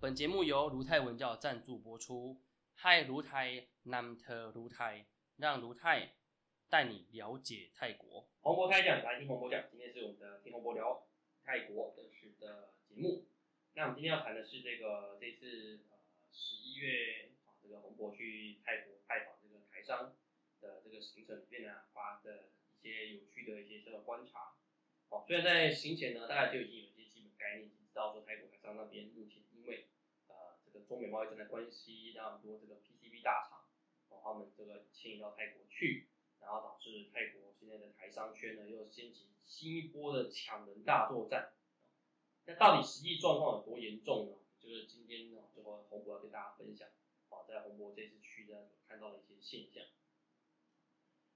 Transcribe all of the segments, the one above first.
本节目由卢泰文教赞助播出。嗨，卢泰南特卢泰，让卢泰带你了解泰国。洪博开讲，来听洪博讲。今天是我们的听洪博聊泰国的事的节目。那我们今天要谈的是这个这次呃十一月啊，这个洪博去泰国拜访这个台商的这个行程里面呢，发的一些有趣的一些小的观察。哦，虽然在行前呢，大概就已经有一些基本概念，已经知道说泰国台商那边目前因为中美贸易战的关系，让很多这个 PCB 大厂哦，他们这个迁移到泰国去，然后导致泰国现在的台商圈呢又掀起新一波的抢人大作战。那到底实际状况有多严重呢？就是今天呢，就和洪博要跟大家分享，啊，在洪博这次去呢看到的一些现象。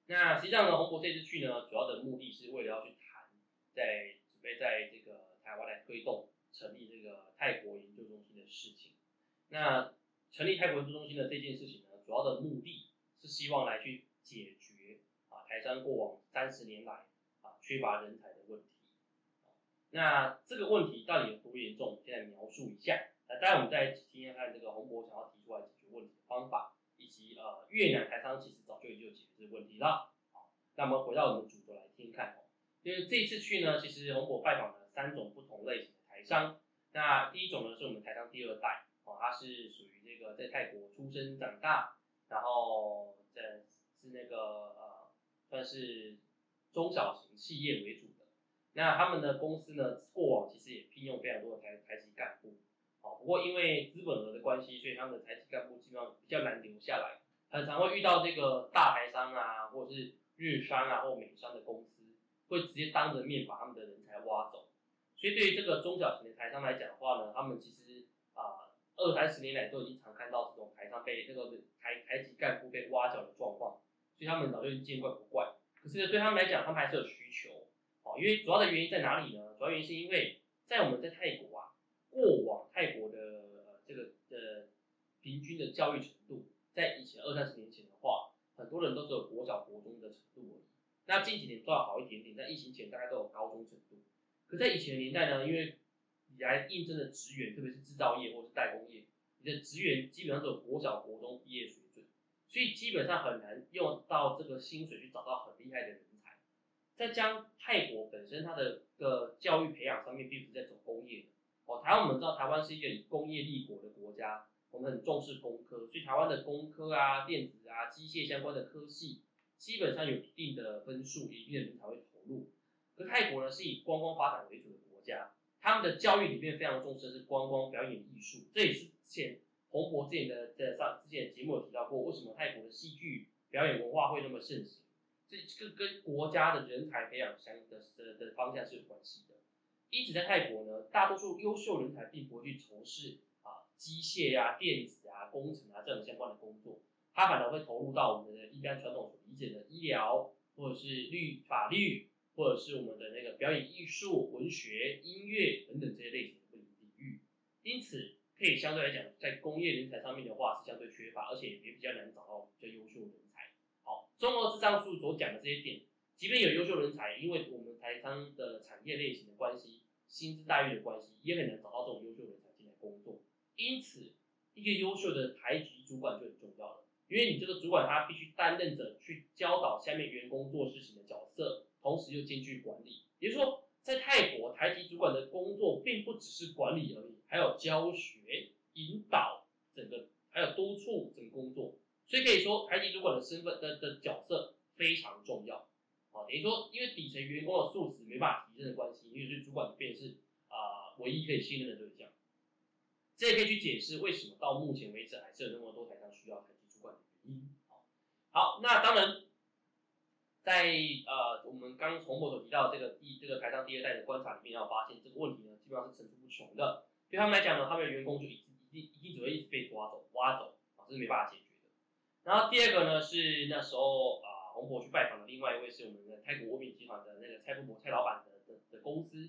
那实际上呢，洪博这次去呢，主要的目的是为了要去谈，在准备在这个台湾来推动成立这个泰国研究中心的事情。那成立泰国研究中心的这件事情呢，主要的目的是希望来去解决啊台商过往三十年来啊缺乏人才的问题。那这个问题到底有多严重？现在描述一下。那当然我们在今天看这个洪博想要提出来解决问题的方法。以及呃越南台商其实早就已经有解决这个问题了。好，那我们回到我们主轴来听看哦。就是这次去呢，其实洪博拜访了三种不同类型的台商。那第一种呢是我们台商第二代，他是属于这个在泰国出生长大，然后在是那个呃算是中小型企业为主的。那他们的公司呢，过往其实也聘用非常多的台台籍干部。哦，不过因为资本额的关系，所以他们的台籍干部基本上比较难留下来，很常会遇到这个大台商啊，或者是日商啊或美商的公司，会直接当着面把他们的人才挖走。所以对于这个中小型的台商来讲的话呢，他们其实二三十年来都已经常看到这种台上被那个台台籍干部被挖角的状况，所以他们早就见怪不怪。可是呢，对他们来讲，他们还是有需求。哦，因为主要的原因在哪里呢？主要原因是因为在我们在泰国啊。过往泰国的呃这个的平均的教育程度，在以前二三十年前的话，很多人都只有国小国中的程度而已。那近几年都要好一点点，在疫情前大概都有高中程度。可在以前的年代呢，因为来应征的职员，特别是制造业或者是代工业，你的职员基本上都有国小国中毕业水准，所以基本上很难用到这个薪水去找到很厉害的人才。再将泰国本身它的个教育培养上面，并不是在走工业的。哦，台湾我们知道台湾是一个以工业立国的国家，我们很重视工科，所以台湾的工科啊、电子啊、机械相关的科系，基本上有一定的分数，一定的人才会投入。可泰国呢是以观光发展为主的国家，他们的教育里面非常重视的是观光表演艺术，这也是之前洪博之前的在上之前节目有提到过，为什么泰国的戏剧表演文化会那么盛行，这这个跟国家的人才培养相的的的方向是有关系的。因此，在泰国呢，大多数优秀人才并不会去从事啊机械呀、电子啊、工程啊这种相关的工作，他反而会投入到我们的一般传统所理解的医疗，或者是律法律，或者是我们的那个表演艺术、文学、音乐等等这些类型的领域。因此，可以相对来讲，在工业人才上面的话是相对缺乏，而且也比较难找到比较优秀的人才。好，综合上述所讲的这些点。即便有优秀人才，因为我们台商的产业类型的关系、薪资待遇的关系，也很难找到这种优秀人才进来工作。因此，一个优秀的台籍主管就很重要了，因为你这个主管他必须担任着去教导下面员工做事情的角色，同时又兼具管理。也就是说，在泰国，台籍主管的工作并不只是管理而已，还有教学、引导整个，还有督促整个工作。所以可以说，台籍主管的身份的的角色非常重要。啊，等于说，因为底层员工的素质没办法提升的关系，因为是主管便是啊唯一可以信任的对象，这也可以去解释为什么到目前为止还是有那么多台上需要台籍主管的原因。好，好，那当然，在呃我们刚从我所提到这个第这个台上第二代的观察里面，要发现这个问题呢，基本上是层出不穷的。对他们来讲呢，他们的员工就一直一定一定只会一直被挖走挖走啊，这是没办法解决的。然后第二个呢是那时候啊。红博去拜访的另外一位是我们的泰国欧品集团的那个蔡富博蔡老板的的的公司，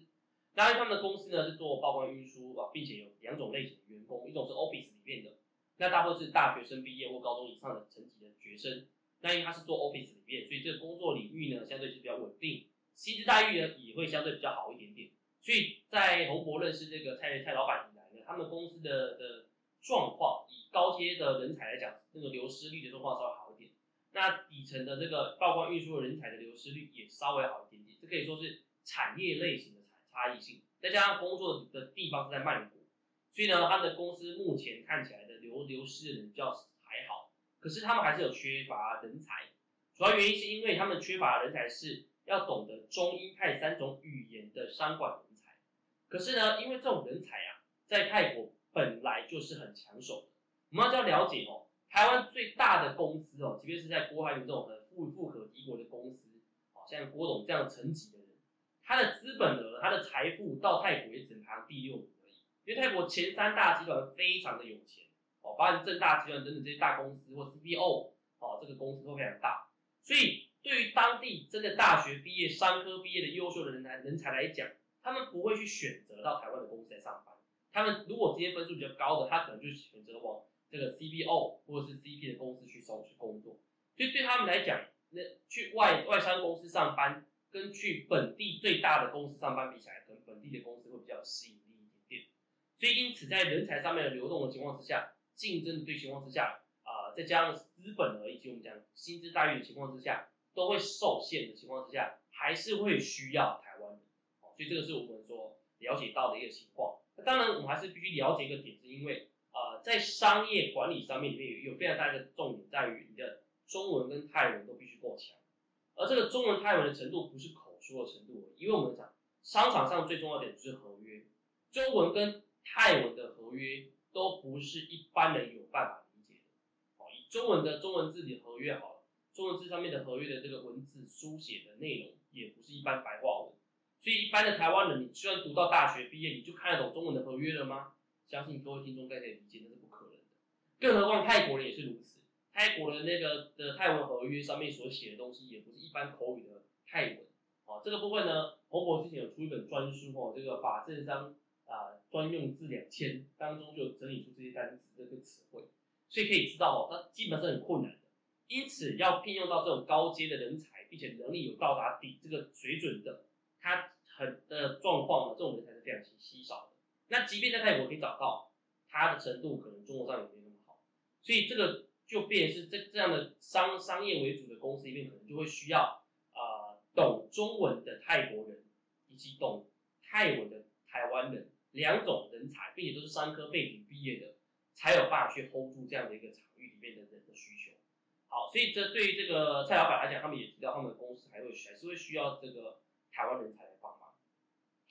当然他们的公司呢是做报关运输啊，并且有两种类型的员工，一种是 office 里面的，那大部分是大学生毕业或高中以上的层级的学生，那因为他是做 office 里面，所以这个工作领域呢相对是比较稳定，薪资待遇呢也会相对比较好一点点，所以在红博认识这个蔡蔡老板以来呢，他们公司的的状况，以高阶的人才来讲，那个流失率的状况稍微好一点。那底层的这个报关运输人才的流失率也稍微好一点点，这可以说是产业类型的差差异性，再加上工作的地方是在曼谷，所以呢，他的公司目前看起来的流流失的人比较还好，可是他们还是有缺乏人才，主要原因是因为他们缺乏人才是要懂得中英泰三种语言的商管人才，可是呢，因为这种人才啊，在泰国本来就是很抢手，我们要了解哦。台湾最大的公司哦，即便是在郭海云这种很富富可敌国的公司，哦，像郭董这样层级的人，他的资本额、他的财富到泰国也只能排第六名而已。因为泰国前三大集团非常的有钱，哦，包含正大集团等等这些大公司或 CPO，哦，这个公司都非常大。所以对于当地真的大学毕业、商科毕业的优秀的人才人才来讲，他们不会去选择到台湾的公司来上班。他们如果这些分数比较高的，他可能就选择往。这个 CBO 或者是 CP 的公司去收去工作，所以对他们来讲，那去外外商公司上班，跟去本地最大的公司上班比起来，可能本地的公司会比较有吸引力一点点。所以因此在人才上面的流动的情况之下，竞争的对情况之下，啊，再加上资本额以及我们讲薪资待遇的情况之下，都会受限的情况之下，还是会需要台湾的。所以这个是我们所了解到的一个情况。那当然我们还是必须了解一个点，是因为。呃，在商业管理上面里面有有非常大的重点在于你的中文跟泰文都必须够强，而这个中文泰文的程度不是口说的程度，因为我们讲商场上最重要的点就是合约，中文跟泰文的合约都不是一般人有办法理解的。好，以中文的中文字的合约好了，中文字上面的合约的这个文字书写的内容也不是一般白话文，所以一般的台湾人，你虽然读到大学毕业，你就看得懂中文的合约了吗？相信各位听众该可以理解，那是不可能的。更何况泰国人也是如此，泰国的那个的泰文合约上面所写的东西，也不是一般口语的泰文。哦，这个部分呢，洪博之前有出一本专书哦，这个法政商专用字两千当中就整理出这些单词这个词汇，所以可以知道哦，它基本上很困难的。因此要聘用到这种高阶的人才，并且能力有到达底这个水准的，他很的状况呢，这种人才是非常稀稀少的。那即便在泰国可以找到，他的程度可能中国上也没那么好，所以这个就变是这这样的商商业为主的公司里面，可能就会需要呃懂中文的泰国人，以及懂泰文的台湾人两种人才，并且都是商科背景毕业的，才有办法去 hold 住这样的一个场域里面的人的需求。好，所以这对于这个蔡老板来讲，他们也提到他们公司还会还是会需要这个台湾人才来帮忙。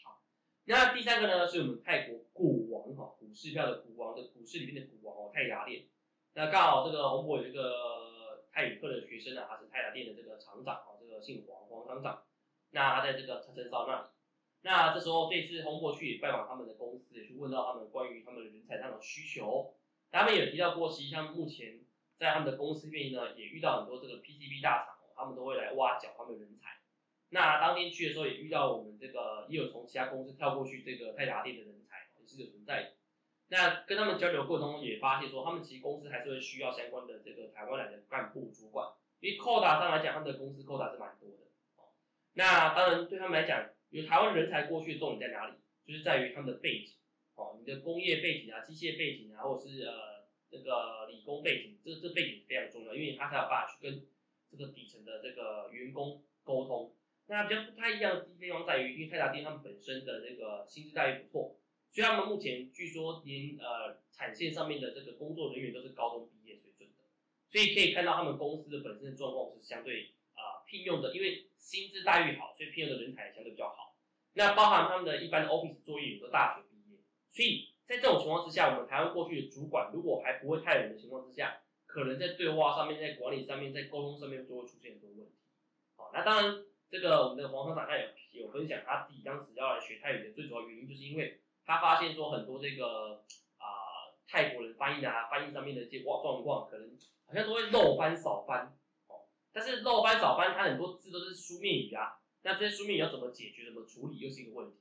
好。那第三个呢，是我们泰国股王哈，股市票的股王的股市里面的股王哦，泰雅电。那刚好这个洪博有一个泰语课的学生啊，他是泰雅电的这个厂长哦，这个姓黄黄厂长。那他在这个陈陈少那里。那这时候这次红博去拜访他们的公司，也去问到他们关于他们的人才上的需求。他们有提到过，实际上目前在他们的公司里面呢，也遇到很多这个 PCB 大厂，他们都会来挖角他们的人才。那当天去的时候，也遇到我们这个也有从其他公司跳过去这个泰达电的人才，也是有存在。那跟他们交流过程中，也发现说，他们其实公司还是会需要相关的这个台湾来的干部主管，因为扣打上来讲，他们的公司扣打是蛮多的。那当然对他们来讲，有台湾人才过去的重点在哪里？就是在于他们的背景，哦，你的工业背景啊、机械背景啊，或者是呃这个理工背景，这这背景非常重要，因为他才有办法去跟这个底层的这个员工沟通。那比较不太一样的地方在于，因为泰达电他们本身的这个薪资待遇不错，所以他们目前据说连呃产线上面的这个工作人员都是高中毕业水准的，所以可以看到他们公司的本身的状况是相对啊聘用的，因为薪资待遇好，所以聘用的人才相对比较好。那包含他们的一般的 office 作业也都大学毕业，所以在这种情况之下，我们台湾过去的主管如果还不会泰文的情况之下，可能在对话上面、在管理上面、在沟通上面就会出现很多问题。好，那当然。这个我们的黄厂长他有有分享，他自己当时要来学泰语的最主要原因，就是因为他发现说很多这个啊泰国人翻译啊翻译上面的一些状况，可能好像都会漏翻少翻哦。但是漏翻少翻，它很多字都是书面语啊，那这些书面要怎么解决、怎么处理，又是一个问题。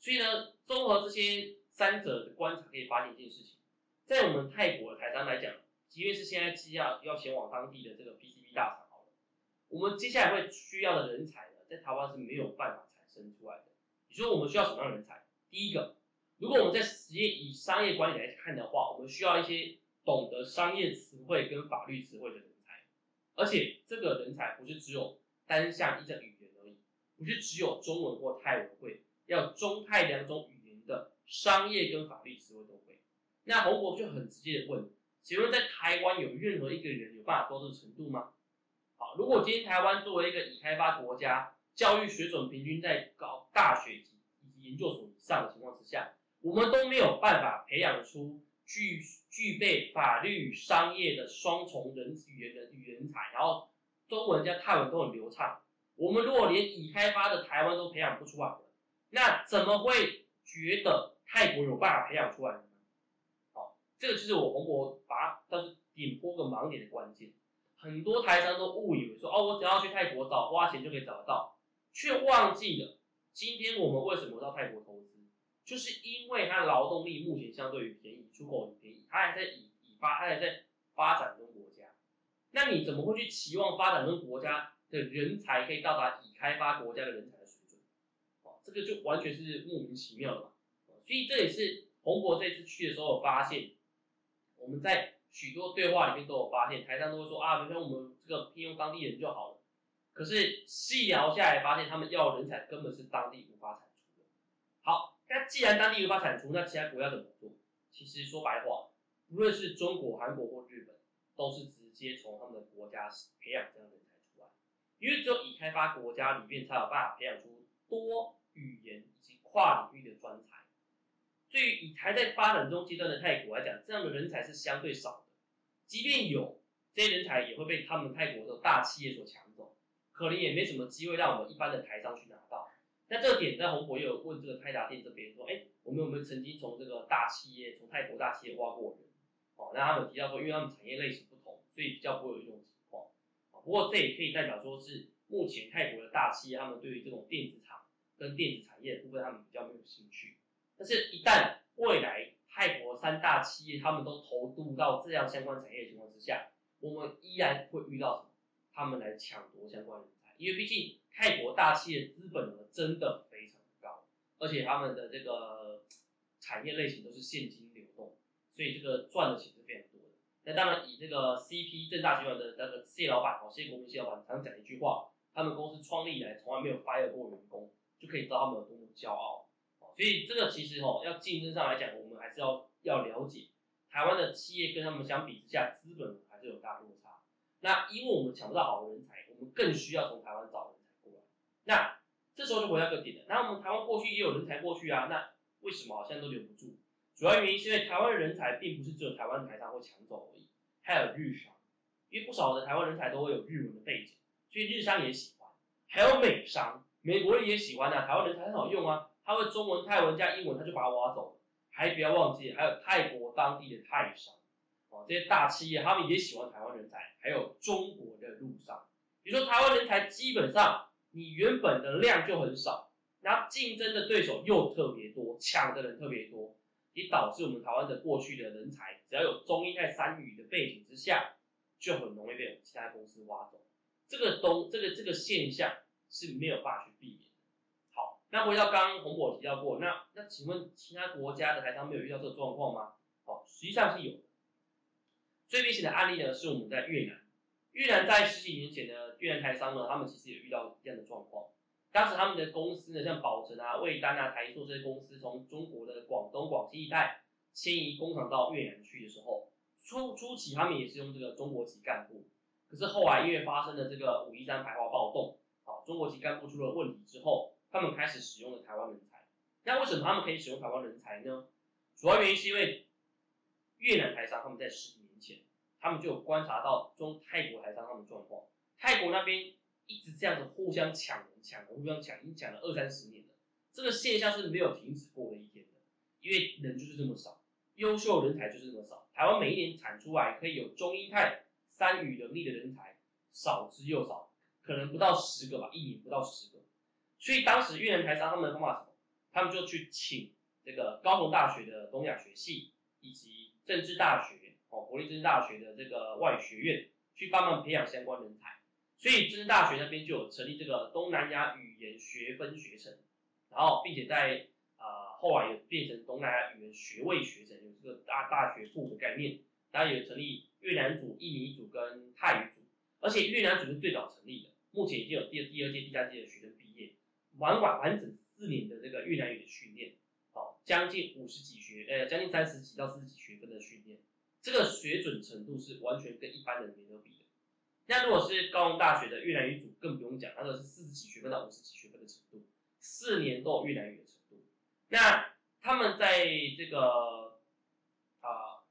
所以呢，综合这些三者的观察，可以发现一件事情，在我们泰国的台商来讲，即便是现在机要要前往当地的这个 PCB 大厂好了。我们接下来会需要的人才呢，在台湾是没有办法产生出来的。你说我们需要什么样的人才？第一个，如果我们在实业以商业管理来看的话，我们需要一些懂得商业词汇跟法律词汇的人才，而且这个人才不是只有单向一种语言，不是只有中文或泰文会，要中泰两种语言的商业跟法律词汇都会。那洪博就很直接的问，请问在台湾有任何一个人有办法做到这个程度吗？好，如果今天台湾作为一个已开发国家，教育水准平均在高大学级以及研究所以上的情况之下，我们都没有办法培养出具具备法律、商业的双重人语言的语言才，然后中文加泰文都很流畅。我们如果连已开发的台湾都培养不出来，那怎么会觉得泰国有办法培养出来呢？好，这个就是我洪博把它是点破个盲点的关键。很多台商都误以为说，哦，我只要去泰国找，花钱就可以找得到，却忘记了今天我们为什么到泰国投资，就是因为它劳动力目前相对于便宜，出口很便宜，它还在以以发，它还在发展中国家。那你怎么会去期望发展中国家的人才可以到达已开发国家的人才的水准？哦，这个就完全是莫名其妙的嘛。所以这也是洪博这次去的时候发现，我们在。许多对话里面都有发现，台上都会说啊，比如我们这个聘用当地人就好了。可是细聊下来，发现他们要人才根本是当地无法产出的。好，那既然当地无法产出，那其他国家怎么做？其实说白话，无论是中国、韩国或日本，都是直接从他们的国家培养这样的人。因为只有已开发国家里面才有办法培养出多语言以及跨领域的专才。对于以还在发展中阶段的泰国来讲，这样的人才是相对少的。即便有这些人才，也会被他们泰国的大企业所抢走，可能也没什么机会让我们一般的台商去拿到。那这个点在红博也有问这个泰达店这边说，哎，我们有没有曾经从这个大企业，从泰国大企业挖过人？哦，那他们提到说，因为他们产业类型不同，所以比较不会有这种。不过这也可以代表说是目前泰国的大企业，他们对于这种电子厂跟电子产业的部分，他们比较没有兴趣。但是，一旦未来泰国三大企业他们都投入到这样相关产业的情况之下，我们依然会遇到什么？他们来抢夺相关人才，因为毕竟泰国大企业资本额真的非常高，而且他们的这个产业类型都是现金流动，所以这个赚的钱是非常。那当然，以这个 CP 正大集团的那个谢老板哦，谢国民谢老板常讲一句话：，他们公司创立以来从来没有 fire 过员工，就可以知道他们有多么骄傲。所以这个其实哦，要竞争上来讲，我们还是要要了解台湾的企业跟他们相比之下，资本还是有大落差。那因为我们抢不到好的人才，我们更需要从台湾找人才过来。那这时候就回到个点了。那我们台湾过去也有人才过去啊，那为什么好像都留不住？主要原因是因为台湾人才并不是只有台湾台商会抢走而已，还有日商，因为不少的台湾人才都会有日文的背景，所以日商也喜欢。还有美商，美国人也喜欢啊，台湾人才很好用啊。他会中文、泰文加英文，他就把它挖走了。还不要忘记，还有泰国当地的泰商，哦，这些大企业他们也喜欢台湾人才，还有中国的陆商。比如说台湾人才基本上你原本的量就很少，然后竞争的对手又特别多，抢的人特别多，也导致我们台湾的过去的人才，只要有中英泰三语的背景之下，就很容易被其他公司挖走。这个东这个这个现象是没有办法去避免。好那回到刚刚洪博提到过，那那请问其他国家的台商没有遇到这个状况吗？哦，实际上是有的。最明显的案例呢，是我们在越南。越南在十几年前呢越南台商呢，他们其实也遇到这样的状况。当时他们的公司呢，像宝成啊、魏丹啊、台塑这些公司，从中国的广东、广西一带迁移工厂到越南去的时候，初初期他们也是用这个中国籍干部。可是后来因为发生了这个五一三排华暴动，好，中国籍干部出了问题之后。他们开始使用了台湾人才，那为什么他们可以使用台湾人才呢？主要原因是因为越南台商他们在十几年前，他们就有观察到中泰国台商他们状况，泰国那边一直这样子互相抢人、抢人、互相抢，已经抢了二三十年了，这个现象是没有停止过的一天的，因为人就是这么少，优秀人才就是这么少，台湾每一年产出来可以有中英派三语能力的人才少之又少，可能不到十个吧，一年不到十个。所以当时越南台商他们的方法什么？他们就去请这个高雄大学的东亚学系，以及政治大学哦，国立政治大学的这个外语学院，去帮忙培养相关人才。所以政治大学那边就有成立这个东南亚语言学分学程，然后并且在呃后来也变成东南亚语言学位学程，有这个大大学部的概念。当然也成立越南组、印尼组跟泰语组，而且越南组是最早成立的，目前已经有第第二届、第三届的学生毕业，完完完整四年的这个越南语的训练，好，将近五十几学，呃，将近三十几到四十几学分的训练，这个水准程度是完全跟一般人没得比的。那如果是高中大学的越南语组，更不用讲，那个是四十几学分到五十几学分的程度，四年都有越南语的程度。那他们在这个啊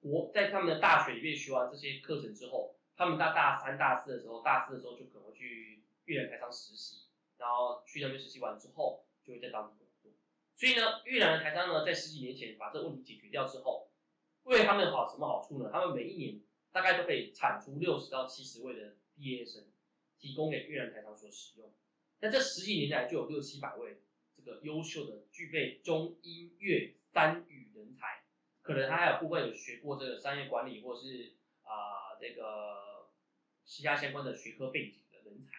国在他们的大学里面学完这些课程之后，他们到大三、大四的时候，大四的时候就可能去越南台商实习，然后去那边实习完之后，就会在当地工作。所以呢，越南的台商呢，在十几年前把这个问题解决掉之后，为他们好什么好处呢？他们每一年大概都可以产出六十到七十位的毕业生，提供给越南台商所使用。那这十几年来就有六七百位这个优秀的具备中英粤三语人才，可能他还有部分有学过这个商业管理或是啊、这个其他相关的学科背景的人才。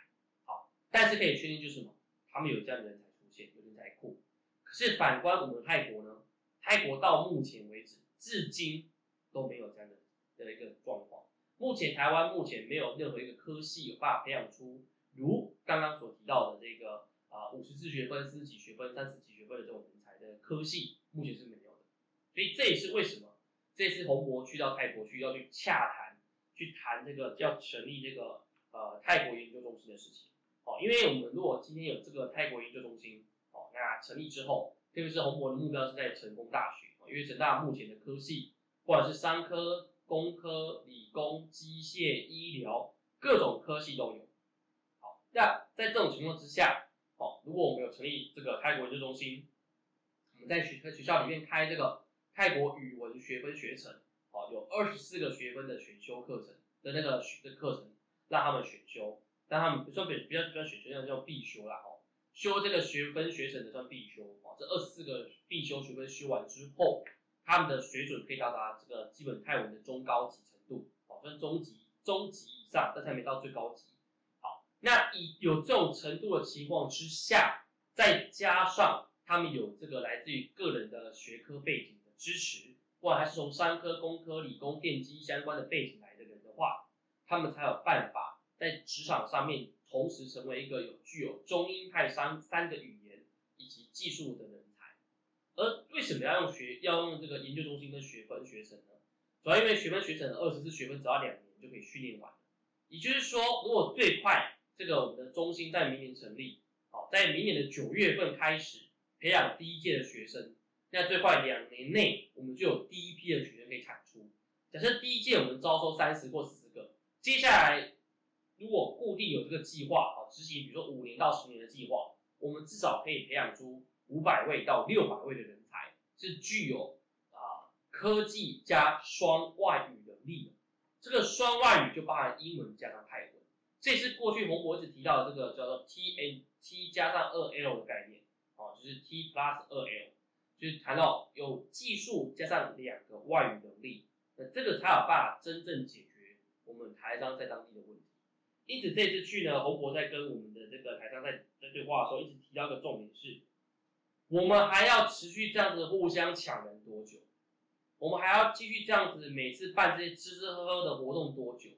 好，但是可以确定就是什么，他们有这样的人才出现，有人才库。可是反观我们泰国呢，泰国到目前为止至今都没有这样的的一个状况。目前台湾目前没有任何一个科系有办法培养出如刚刚所提到的这个啊五十四学分、四十几学分、三十几学分的这种人才的科系，目前是没有的。所以这也是为什么这次洪博去到泰国去要去洽谈，去谈这个要成立这个呃泰国研究中心的事情。哦，因为我们如果今天有这个泰国研究中心，哦，那成立之后，特别是洪博的目标是在成功大学，因为成大目前的科系，不管是商科、工科、理工、机械、医疗，各种科系都有。好，那在这种情况之下，哦，如果我们有成立这个泰国研究中心，我们在学在学校里面开这个泰国语文学分学程，哦，有二十四个学分的选修课程的那个学的课程，让他们选修，让他们不算比比较比较选修，那叫必修啦，哦，修这个学分学程的算必修，哦，这二十四个必修学分修完之后，他们的水准可以到达这个基本泰文的中高级程度，哦，算中级、中级以上，但是还没到最高级。好，那以有这种程度的情况之下，再加上他们有这个来自于个人的学科背景的支持，或者还是从商科、工科、理工、电机相关的背景来的人的话，他们才有办法在职场上面同时成为一个有具有中英泰三三个语言以及技术的。而为什么要用学要用这个研究中心跟学分学程呢？主要因为学分学程二十四学分只要两年就可以训练完。也就是说，如果最快这个我们的中心在明年成立，好，在明年的九月份开始培养第一届的学生，那最快两年内我们就有第一批的学生可以产出。假设第一届我们招收三十或四十个，接下来如果固定有这个计划，好执行，比如说五年到十年的计划，我们至少可以培养出五百位到六百位的人才，是具有啊、科技加双外语能力的。这个双外语就包含英文加上泰文，这是过去洪博一直提到的这个叫做 T N T 加上二 L 的概念，哦，就是 T plus 二 L，就是谈到有技术加上两个外语能力，那这个才有办法真正解决我们台商在当地的问题。因此这次去呢，洪博在跟我们的这个台商在在对话的时候，一直提到一个重点是，我们还要持续这样子互相抢人多久？我们还要继续这样子每次办这些吃吃喝喝的活动多久？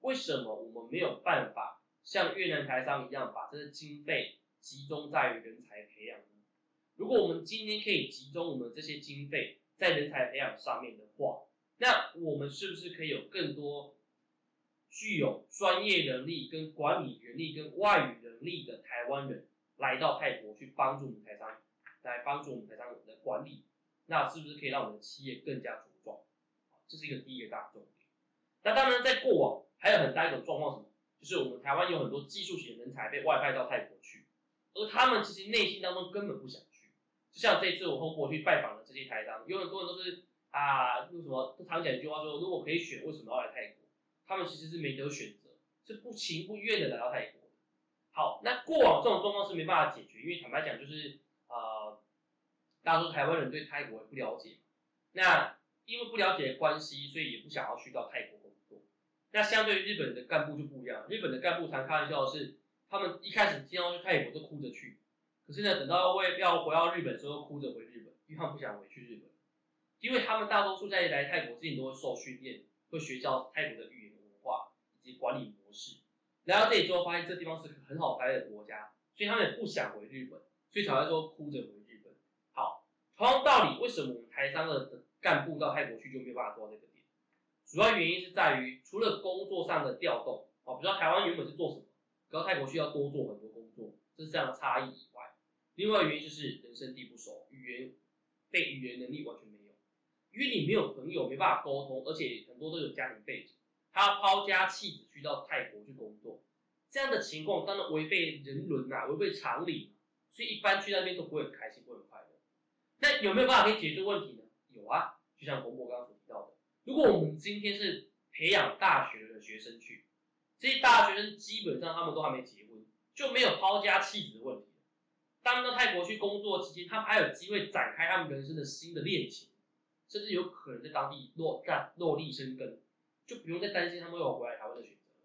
为什么我们没有办法像越南台商一样，把这些经费集中在于人才培养呢？如果我们今天可以集中我们这些经费在人才培养上面的话，那我们是不是可以有更多具有专业能力、跟管理能力、跟外语能力的台湾人来到泰国去帮助我们台商，来帮助我们台商的管理？那是不是可以让我们的企业更加茁壮？这是一个第一个大重点。那当然，在过往还有很大一种状况，什么？就是我们台湾有很多技术型人才被外派到泰国去，而他们其实内心当中根本不想去。就像这次我从国去拜访的这些台商，有很多人都是啊，为什么都常讲一句话说，如果可以选，为什么要来泰国？他们其实是没得选择，是不情不愿的来到泰国。好，那过往这种状况是没办法解决，因为坦白讲，就是，大多数台湾人对泰国也不了解，那因为不了解关系，所以也不想要去到泰国工作。那相对于日本的干部就不一样，日本的干部常开玩笑是，他们一开始听到去泰国都哭着去，可是呢，等到为要回到日本的时候，哭着回日本，因为他们不想回去日本，因为他们大多数在来泰国之前都会受训练，会学教泰国的语言文化以及管理模式。来到这里之后，发现这地方是很好待的国家，所以他们也不想回日本，所以才会说哭着回。同样道理，为什么我们台商的干部到泰国去就没有办法做到这个点？主要原因是在于除了工作上的调动，哦，比如说台湾原本是做什么，可到泰国需要多做很多工作，这是这样的差异以外，另外原因就是人生地不熟，语言被语言能力完全没有，因为你没有朋友，没办法沟通，而且很多都有家庭背景。他要抛家弃子去到泰国去工作，这样的情况当然违背人伦呐，违背常理，所以一般去那边都不会很开心，不会很快乐。那有没有办法可以解决问题呢？有啊，就像洪博刚刚所提到的，如果我们今天是培养大学的学生去，这些大学生基本上他们都还没结婚，就没有抛家弃子的问题。当到泰国去工作期间，他们还有机会展开他们人生的新的恋情，甚至有可能在当地落干落地生根。就不用再担心他们有回来台湾的选择了。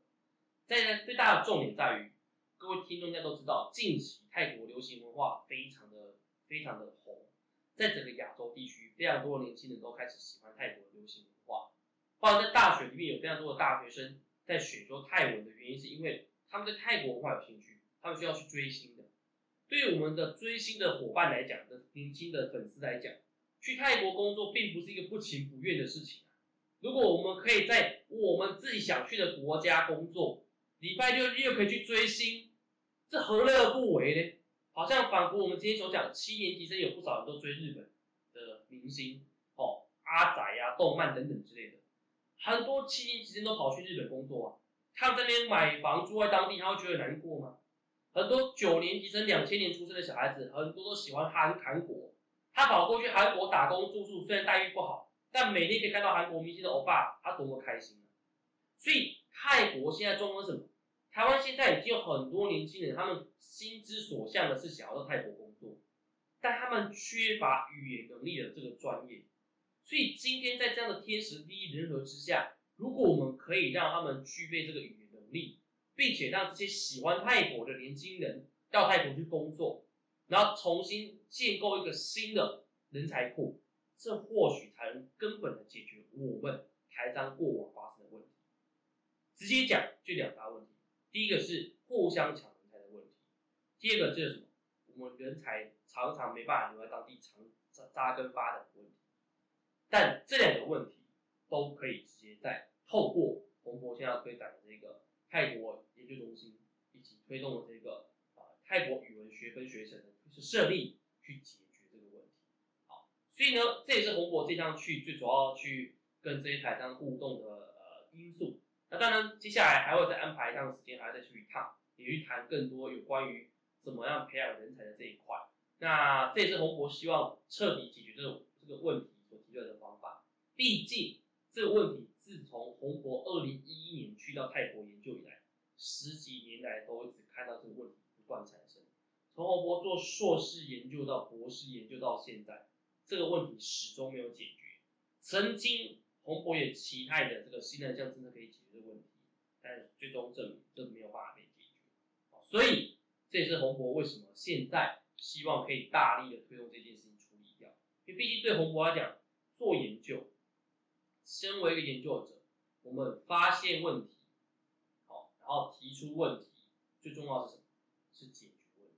再呢，最大的重点在于，各位听众应该都知道，近期泰国流行文化非常的非常的红，在整个亚洲地区，非常多的年轻人都开始喜欢泰国的流行文化。包括在大学里面有非常多的大学生在选修泰文的原因，是因为他们对泰国文化有兴趣，他们需要去追星的。对于我们的追星的伙伴来讲，的年轻的粉丝来讲，去泰国工作并不是一个不情不愿的事情啊。如果我们可以在我们自己想去的国家工作，礼拜六日又可以去追星，这何乐而不为呢？好像仿佛我们今天所讲，七年级生有不少人都追日本的明星，哦，阿仔呀、动漫等等之类的，很多七年级生都跑去日本工作啊。他们这边买房住在当地，他会觉得难过吗？很多九年级生、两千年出生的小孩子，很多都喜欢韩韩国，他跑过去韩国打工住宿，虽然待遇不好。但每天可以看到韩国明星的欧巴，他多么开心啊！所以泰国现在状况是什么？台湾现在已经有很多年轻人，他们心之所向的是想要到泰国工作，但他们缺乏语言能力的这个专业。所以今天在这样的天时地利人和之下，如果我们可以让他们具备这个语言能力，并且让这些喜欢泰国的年轻人到泰国去工作，然后重新建构一个新的人才库。这或许才能根本的解决我们台商过往发生的问题。直接讲就两大问题，第一个是互相抢人才的问题，第二个就是什么？我们人才常常没办法留在当地长扎扎根发展的问题。但这两个问题都可以直接在透过洪博现在推展的这个泰国研究中心以及推动的这个啊泰国语文学分学程的设立去解决这个问题。好。所以呢，这也是洪博这趟去最主要去跟这些台商互动的呃因素。那当然，接下来还会再安排一趟时间，还要再去一趟，也去谈更多有关于怎么样培养人才的这一块。那这也是洪博希望彻底解决这种这个问题所提出来的方法。毕竟这个问题自从洪博二零一一年去到泰国研究以来，十几年来都一直看到这个问题不断产生。从洪博做硕士研究到博士研究到现在。这个问题始终没有解决。曾经洪博也期待的这个新南向真的可以解决这个问题，但是最终证明这没有办法被解决。所以这也是洪博为什么现在希望可以大力的推动这件事情处理掉。因为毕竟对洪博来讲，做研究，身为一个研究者，我们发现问题，好，然后提出问题，最重要是什么？是解决问题。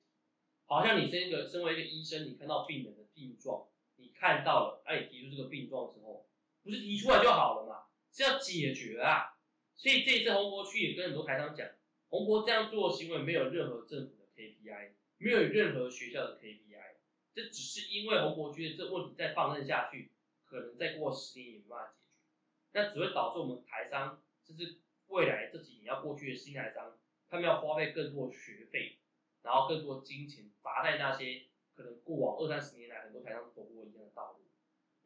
好像你身一个身为一个医生，你看到病人的病状。你看到了，哎，提出这个病状之后，不是提出来就好了嘛？是要解决啊！所以这一次洪博区也跟很多台商讲，洪博这样做的行为没有任何政府的 KPI，没有任何学校的 KPI，这只是因为洪博区的这问题再放任下去，可能再过十年也没办法解决，那只会导致我们台商，甚至未来这几年要过去的新台商，他们要花费更多的学费，然后更多金钱砸在那些。可能过往二三十年来，很多台商走过一样的道路。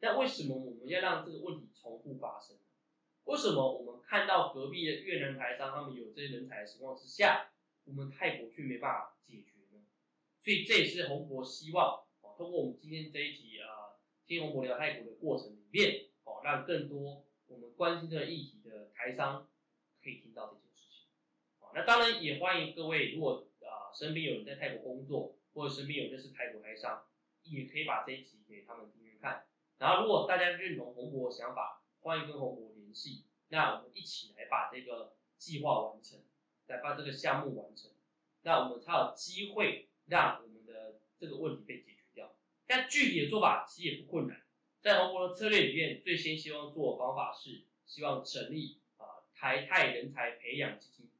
那为什么我们要让这个问题重复发生？为什么我们看到隔壁的越南台商他们有这些人才的情况之下，我们泰国却没办法解决呢？所以这也是洪博希望哦，通过我们今天这一集啊，听洪博聊泰国的过程里面哦，让更多我们关心这个议题的台商可以听到这件事情。好，那当然也欢迎各位，如果啊身边有人在泰国工作。或者身边有认识泰国台商，也可以把这一集给他们听听看。然后如果大家认同洪博的想法，欢迎跟洪博系，那我们一起来把这个计划完成，来把这个项目完成，那我们才有机会让我们的这个问题被解决掉。但具体的做法其实也不困难，在洪博的策略里面，最先希望做的方法是希望成立啊台泰人才培养基金，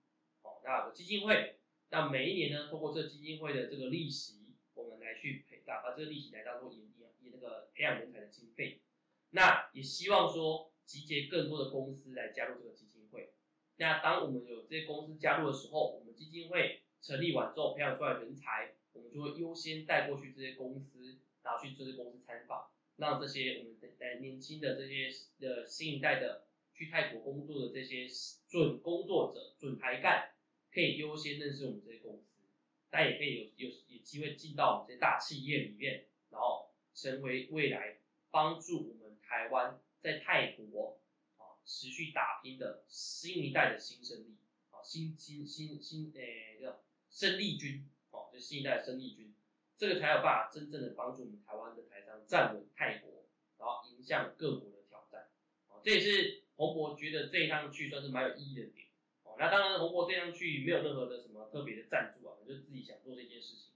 好，那基金会，那每一年呢，通过这基金会的这个利息，我们来去培，把这个利息来当做引引引那个培养人才的经费，那也希望说集结更多的公司来加入这个基金会。那当我们有这些公司加入的时候，我们基金会成立完之后，培养出来人才，我们就会优先带过去这些公司，然后去这些公司参访，让这些我们的年轻的这些的新一代的去泰国工作的这些准工作者、准台干，可以优先认识我们这些公司，但也可以有有有机会进到我们这些大企业里面，然后成为未来帮助我们台湾在泰国。啊持续打拼的新一代的新生力，啊，新新新新诶叫生力军，哦，就新一代的生力军，这个才有办法真正的帮助我们台湾的台商站稳泰国，然后迎向各国的挑战，哦，这也是洪博觉得这一趟去算是蛮有意义的点，哦，那当然洪博这趟去没有任何的什么特别的赞助啊，就是自己想做这件事情，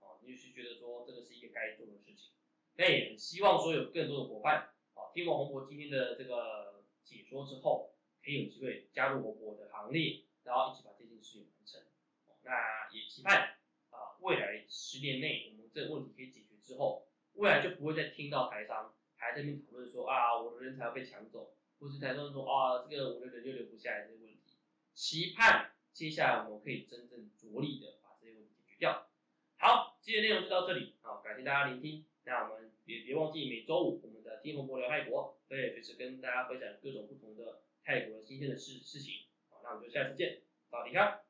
哦，你就是觉得说这个是一个该做的事情，那也很希望说有更多的伙伴，听完洪博今天的这个。解说之后，可以有机会加入我我的行列，然后一起把这件事情完成。那也期盼啊，未来十年内我们这个问题可以解决之后，未来就不会再听到台商还在那边讨论说啊，我的人才要被抢走，或是台商说啊，这个我的人就留不下来这些问题。期盼接下来我们可以真正着力的把这些问题解决掉。好，今天内容就到这里，好，感谢大家聆听。那我们也别忘记每周五我们的听红博聊泰国。对，随时跟大家分享各种不同的泰国新鲜的事事情。好，那我们就下次见，早迪卡。